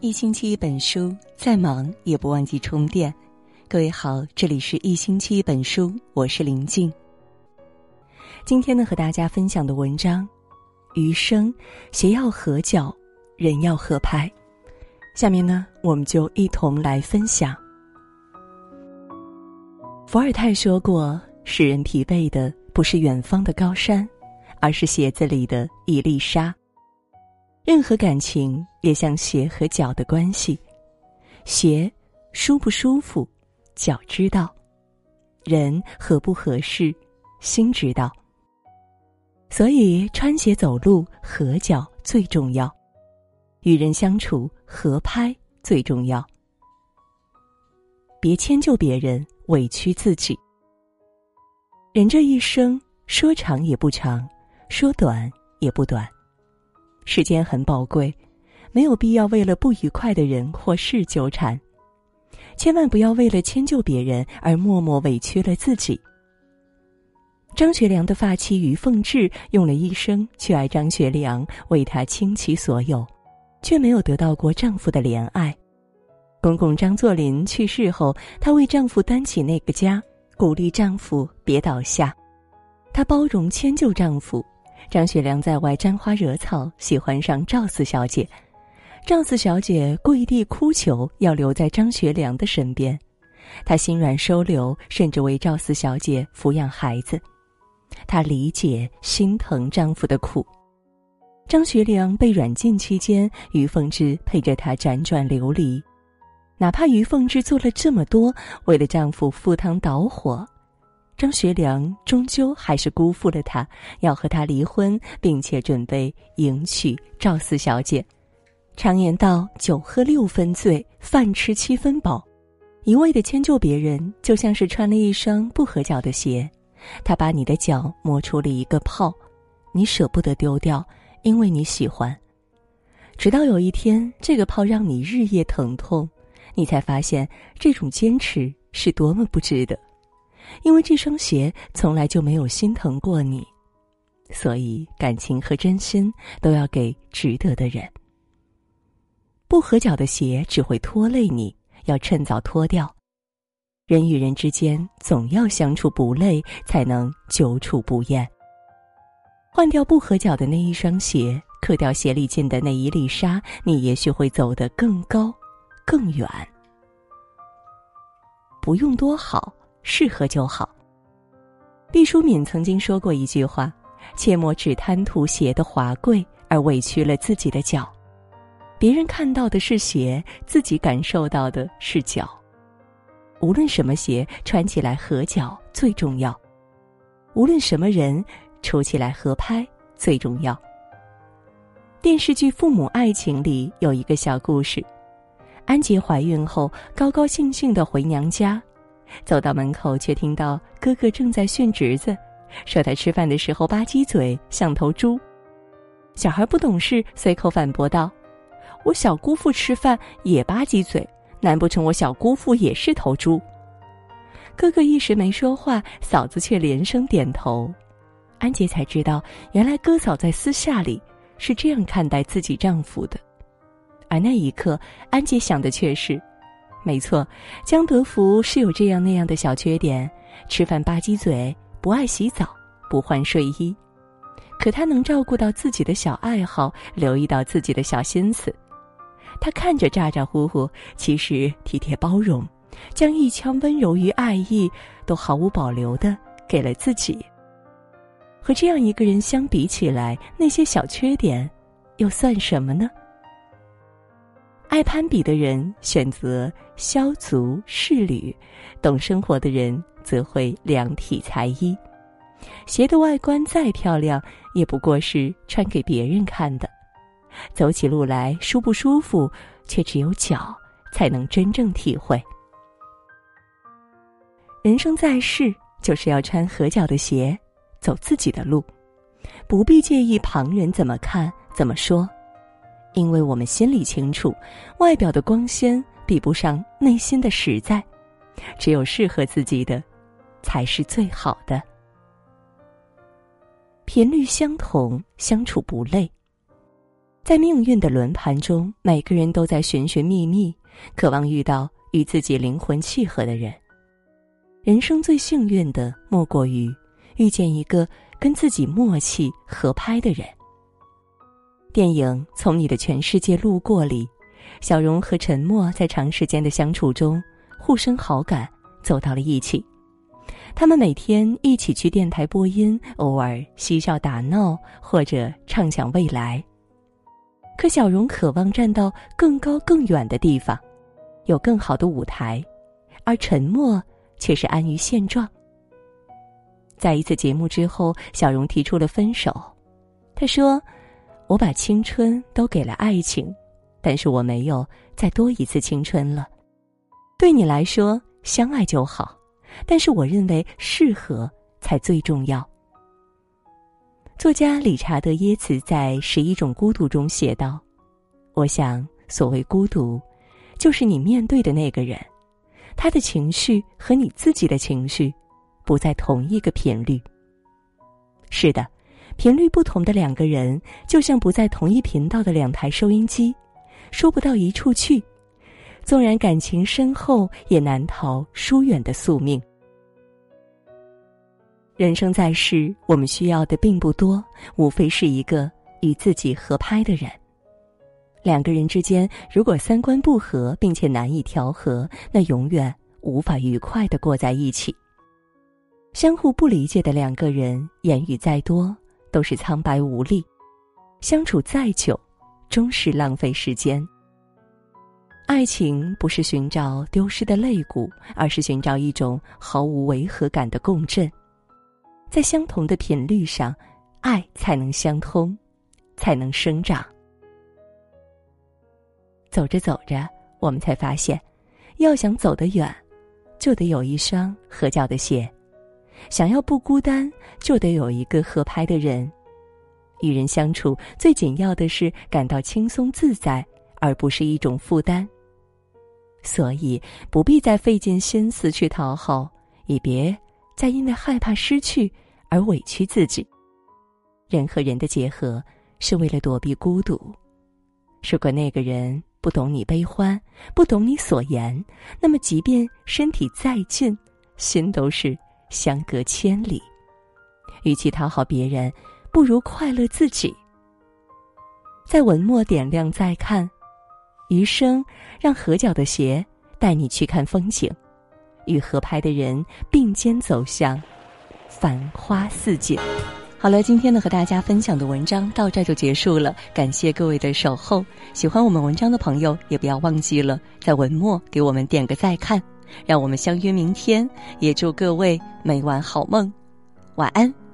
一星期一本书，再忙也不忘记充电。各位好，这里是一星期一本书，我是林静。今天呢，和大家分享的文章：余生，鞋要合脚，人要合拍。下面呢，我们就一同来分享。伏尔泰说过：“使人疲惫的不是远方的高山，而是鞋子里的一粒沙。”任何感情也像鞋和脚的关系，鞋舒不舒服，脚知道；人合不合适，心知道。所以穿鞋走路合脚最重要，与人相处合拍最重要。别迁就别人，委屈自己。人这一生说长也不长，说短也不短。时间很宝贵，没有必要为了不愉快的人或事纠缠，千万不要为了迁就别人而默默委屈了自己。张学良的发妻于凤至用了一生去爱张学良，为他倾其所有，却没有得到过丈夫的怜爱。公公张作霖去世后，她为丈夫担起那个家，鼓励丈夫别倒下，她包容迁就丈夫。张学良在外沾花惹草，喜欢上赵四小姐。赵四小姐跪地哭求要留在张学良的身边，他心软收留，甚至为赵四小姐抚养孩子。她理解心疼丈夫的苦。张学良被软禁期间，于凤至陪着他辗转流离，哪怕于凤至做了这么多，为了丈夫赴汤蹈火。张学良终究还是辜负了她，要和她离婚，并且准备迎娶赵四小姐。常言道：“酒喝六分醉，饭吃七分饱。”一味的迁就别人，就像是穿了一双不合脚的鞋，他把你的脚磨出了一个泡，你舍不得丢掉，因为你喜欢。直到有一天，这个泡让你日夜疼痛，你才发现这种坚持是多么不值得。因为这双鞋从来就没有心疼过你，所以感情和真心都要给值得的人。不合脚的鞋只会拖累你，要趁早脱掉。人与人之间总要相处不累，才能久处不厌。换掉不合脚的那一双鞋，磕掉鞋里进的那一粒沙，你也许会走得更高，更远。不用多好。适合就好。毕淑敏曾经说过一句话：“切莫只贪图鞋的华贵，而委屈了自己的脚。别人看到的是鞋，自己感受到的是脚。无论什么鞋穿起来合脚最重要，无论什么人处起来合拍最重要。”电视剧《父母爱情》里有一个小故事：安杰怀孕后，高高兴兴的回娘家。走到门口，却听到哥哥正在训侄子，说他吃饭的时候吧唧嘴，像头猪。小孩不懂事，随口反驳道：“我小姑父吃饭也吧唧嘴，难不成我小姑父也是头猪？”哥哥一时没说话，嫂子却连声点头。安杰才知道，原来哥嫂在私下里是这样看待自己丈夫的，而那一刻，安杰想的却是。没错，江德福是有这样那样的小缺点，吃饭吧唧嘴，不爱洗澡，不换睡衣，可他能照顾到自己的小爱好，留意到自己的小心思。他看着咋咋呼呼，其实体贴包容，将一腔温柔与爱意都毫无保留的给了自己。和这样一个人相比起来，那些小缺点，又算什么呢？爱攀比的人选择削足适履，懂生活的人则会量体裁衣。鞋的外观再漂亮，也不过是穿给别人看的。走起路来舒不舒服，却只有脚才能真正体会。人生在世，就是要穿合脚的鞋，走自己的路，不必介意旁人怎么看、怎么说。因为我们心里清楚，外表的光鲜比不上内心的实在，只有适合自己的，才是最好的。频率相同，相处不累。在命运的轮盘中，每个人都在寻寻觅觅，渴望遇到与自己灵魂契合的人。人生最幸运的，莫过于遇见一个跟自己默契合拍的人。电影《从你的全世界路过》里，小荣和陈默在长时间的相处中互生好感，走到了一起。他们每天一起去电台播音，偶尔嬉笑打闹，或者畅想未来。可小荣渴望站到更高更远的地方，有更好的舞台，而陈默却是安于现状。在一次节目之后，小荣提出了分手。他说：“我把青春都给了爱情，但是我没有再多一次青春了。对你来说，相爱就好。”但是我认为适合才最重要。作家理查德耶茨在《十一种孤独》中写道：“我想，所谓孤独，就是你面对的那个人，他的情绪和你自己的情绪不在同一个频率。是的，频率不同的两个人，就像不在同一频道的两台收音机，说不到一处去。”纵然感情深厚，也难逃疏远的宿命。人生在世，我们需要的并不多，无非是一个与自己合拍的人。两个人之间，如果三观不合，并且难以调和，那永远无法愉快的过在一起。相互不理解的两个人，言语再多都是苍白无力，相处再久，终是浪费时间。爱情不是寻找丢失的肋骨，而是寻找一种毫无违和感的共振，在相同的频率上，爱才能相通，才能生长。走着走着，我们才发现，要想走得远，就得有一双合脚的鞋；想要不孤单，就得有一个合拍的人。与人相处，最紧要的是感到轻松自在，而不是一种负担。所以不必再费尽心思去讨好，也别再因为害怕失去而委屈自己。人和人的结合是为了躲避孤独。如果那个人不懂你悲欢，不懂你所言，那么即便身体再近，心都是相隔千里。与其讨好别人，不如快乐自己。在文末点亮再看。余生，让合脚的鞋带你去看风景，与合拍的人并肩走向繁花似锦。好了，今天呢和大家分享的文章到这就结束了，感谢各位的守候。喜欢我们文章的朋友，也不要忘记了在文末给我们点个再看，让我们相约明天。也祝各位每晚好梦，晚安。